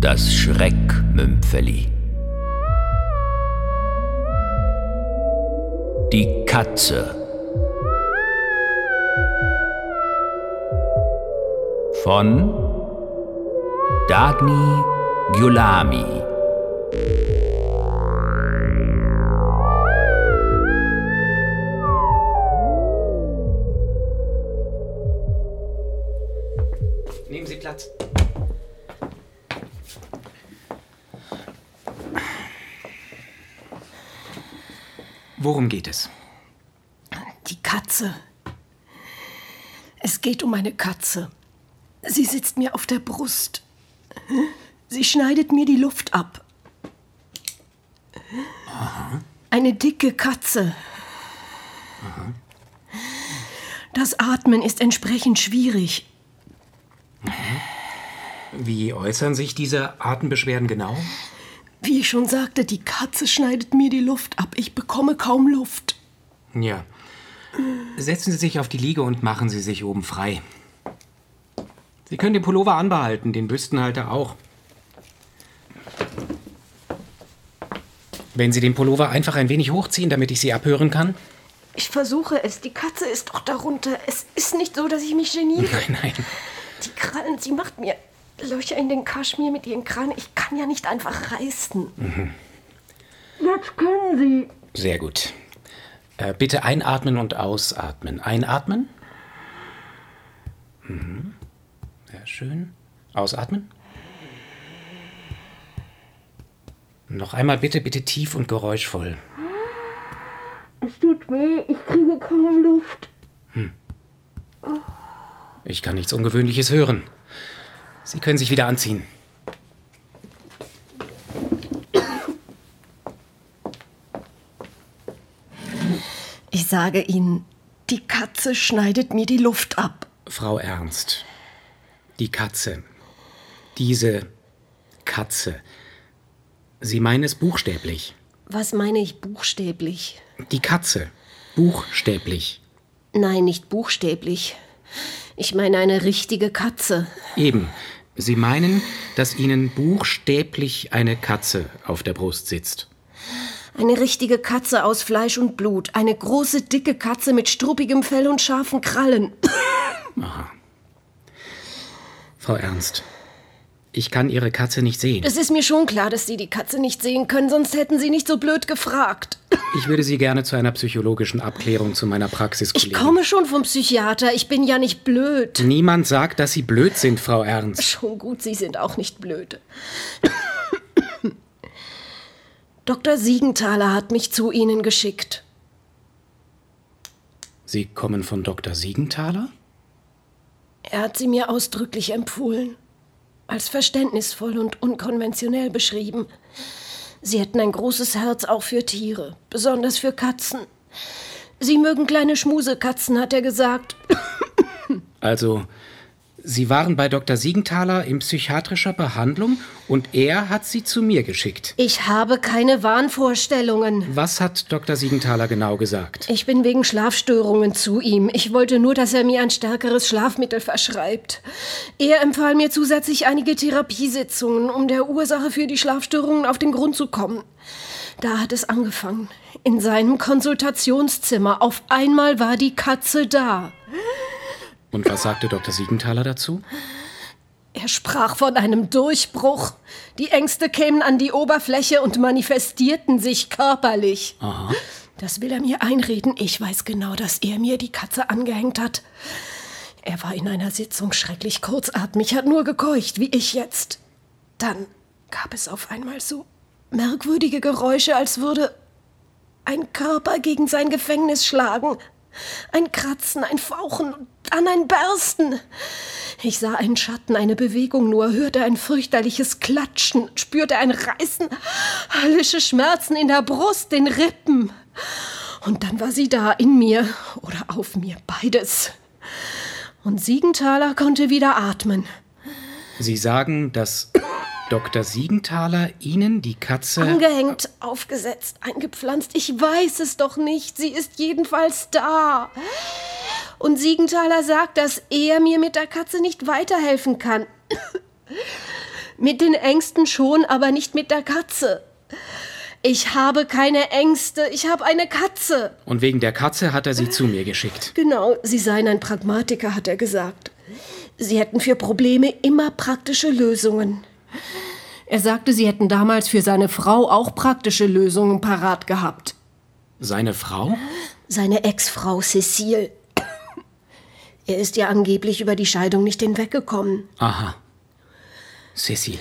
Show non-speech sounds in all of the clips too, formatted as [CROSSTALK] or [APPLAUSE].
Das Schreckmümpfeli. Die Katze. Von Dagny Gyulami. Nehmen Sie Platz. Worum geht es? Die Katze. Es geht um eine Katze. Sie sitzt mir auf der Brust. Sie schneidet mir die Luft ab. Eine dicke Katze. Das Atmen ist entsprechend schwierig. Wie äußern sich diese Atembeschwerden genau? Wie ich schon sagte, die Katze schneidet mir die Luft ab. Ich bekomme kaum Luft. Ja. Setzen Sie sich auf die Liege und machen Sie sich oben frei. Sie können den Pullover anbehalten, den Büstenhalter auch. Wenn Sie den Pullover einfach ein wenig hochziehen, damit ich Sie abhören kann? Ich versuche es. Die Katze ist doch darunter. Es ist nicht so, dass ich mich geniere. Nein, nein. Die Krallen, sie macht mir Löcher in den Kaschmir mit ihren Krallen. Ich kann ja nicht einfach reißen. Jetzt können Sie. Sehr gut. Äh, bitte einatmen und ausatmen. Einatmen. Mhm. Sehr schön. Ausatmen. Noch einmal bitte, bitte tief und geräuschvoll. Es tut weh. Ich kriege kaum Luft. Ich kann nichts Ungewöhnliches hören. Sie können sich wieder anziehen. Ich sage Ihnen, die Katze schneidet mir die Luft ab. Frau Ernst, die Katze, diese Katze, Sie meinen es buchstäblich. Was meine ich buchstäblich? Die Katze, buchstäblich. Nein, nicht buchstäblich. Ich meine eine richtige Katze. Eben, Sie meinen, dass Ihnen buchstäblich eine Katze auf der Brust sitzt. Eine richtige Katze aus Fleisch und Blut. Eine große, dicke Katze mit struppigem Fell und scharfen Krallen. [COUGHS] Frau Ernst, ich kann Ihre Katze nicht sehen. Es ist mir schon klar, dass Sie die Katze nicht sehen können, sonst hätten Sie nicht so blöd gefragt. Ich würde Sie gerne zu einer psychologischen Abklärung zu meiner Praxis Ich komme schon vom Psychiater. Ich bin ja nicht blöd. Niemand sagt, dass Sie blöd sind, Frau Ernst. Schon gut, Sie sind auch nicht blöd. Dr. Siegenthaler hat mich zu Ihnen geschickt. Sie kommen von Dr. Siegenthaler? Er hat sie mir ausdrücklich empfohlen. Als verständnisvoll und unkonventionell beschrieben. Sie hätten ein großes Herz auch für Tiere, besonders für Katzen. Sie mögen kleine Schmusekatzen, hat er gesagt. Also, Sie waren bei Dr. Siegenthaler in psychiatrischer Behandlung und er hat Sie zu mir geschickt. Ich habe keine Wahnvorstellungen. Was hat Dr. Siegenthaler genau gesagt? Ich bin wegen Schlafstörungen zu ihm. Ich wollte nur, dass er mir ein stärkeres Schlafmittel verschreibt. Er empfahl mir zusätzlich einige Therapiesitzungen, um der Ursache für die Schlafstörungen auf den Grund zu kommen. Da hat es angefangen. In seinem Konsultationszimmer. Auf einmal war die Katze da. Und was sagte Dr. Siegenthaler dazu? Er sprach von einem Durchbruch. Die Ängste kämen an die Oberfläche und manifestierten sich körperlich. Aha. Das will er mir einreden. Ich weiß genau, dass er mir die Katze angehängt hat. Er war in einer Sitzung schrecklich kurzatmig, hat nur gekeucht, wie ich jetzt. Dann gab es auf einmal so merkwürdige Geräusche, als würde ein Körper gegen sein Gefängnis schlagen. Ein Kratzen, ein Fauchen und dann ein Bersten. Ich sah einen Schatten, eine Bewegung nur, hörte ein fürchterliches Klatschen, spürte ein Reißen, höllische Schmerzen in der Brust, den Rippen. Und dann war sie da, in mir oder auf mir, beides. Und Siegenthaler konnte wieder atmen. Sie sagen, dass Dr. Siegenthaler Ihnen die Katze. Angehängt, aufgesetzt, eingepflanzt. Ich weiß es doch nicht. Sie ist jedenfalls da. Und Siegenthaler sagt, dass er mir mit der Katze nicht weiterhelfen kann. [COUGHS] Mit den Ängsten schon, aber nicht mit der Katze. Ich habe keine Ängste, ich habe eine Katze. Und wegen der Katze hat er sie zu mir geschickt. Genau, Sie seien ein Pragmatiker, hat er gesagt. Sie hätten für Probleme immer praktische Lösungen. Er sagte, Sie hätten damals für seine Frau auch praktische Lösungen parat gehabt. Seine Frau? Seine Ex-Frau Cecile. Er ist ja angeblich über die Scheidung nicht hinweggekommen. Aha. Cecil.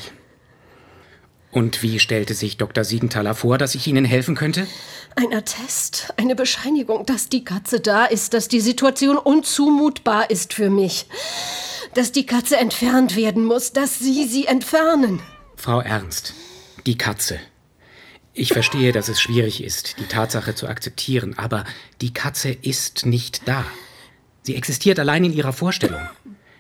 Und wie stellte sich Dr. Siegenthaler vor, dass ich Ihnen helfen könnte? Ein Attest, eine Bescheinigung, dass die Katze da ist, dass die Situation unzumutbar ist für mich. Dass die Katze entfernt werden muss, dass Sie sie entfernen. Frau Ernst, die Katze. Ich verstehe, dass es schwierig ist, die Tatsache zu akzeptieren, aber die Katze ist nicht da. Sie existiert allein in Ihrer Vorstellung.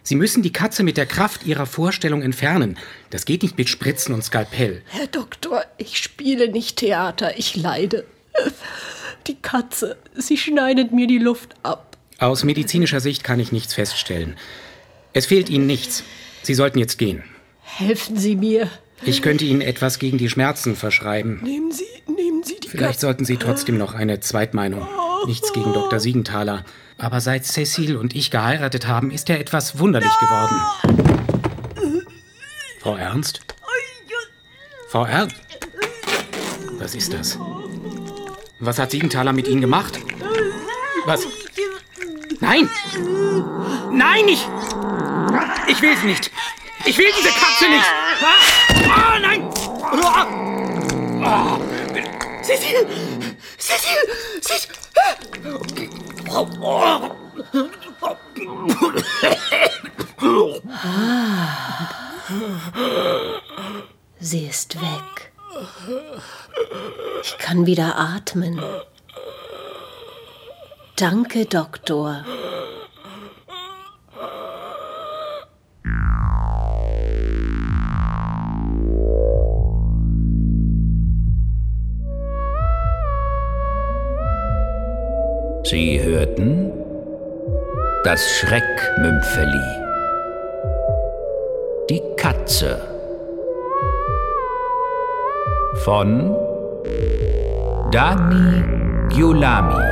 Sie müssen die Katze mit der Kraft Ihrer Vorstellung entfernen. Das geht nicht mit Spritzen und Skalpell. Herr Doktor, ich spiele nicht Theater, ich leide. Die Katze, sie schneidet mir die Luft ab. Aus medizinischer Sicht kann ich nichts feststellen. Es fehlt Ihnen nichts. Sie sollten jetzt gehen. Helfen Sie mir. Ich könnte Ihnen etwas gegen die Schmerzen verschreiben. Nehmen Sie, nehmen Sie die Vielleicht Katze. sollten Sie trotzdem noch eine Zweitmeinung. Nichts gegen Dr. Siegenthaler. Aber seit Cecil und ich geheiratet haben, ist er etwas wunderlich geworden. Frau Ernst? Frau Ernst? Was ist das? Was hat Siegenthaler mit Ihnen gemacht? Was? Nein! Nein, ich! Ich will sie nicht! Ich will diese Katze nicht! Ah, ah nein! Oh. Cecil! Cecil! Cecil! Sie ist weg. Ich kann wieder atmen. Danke, Doktor. Sie hörten das Schreckmümpfeli. Die Katze. Von Dani Giulami.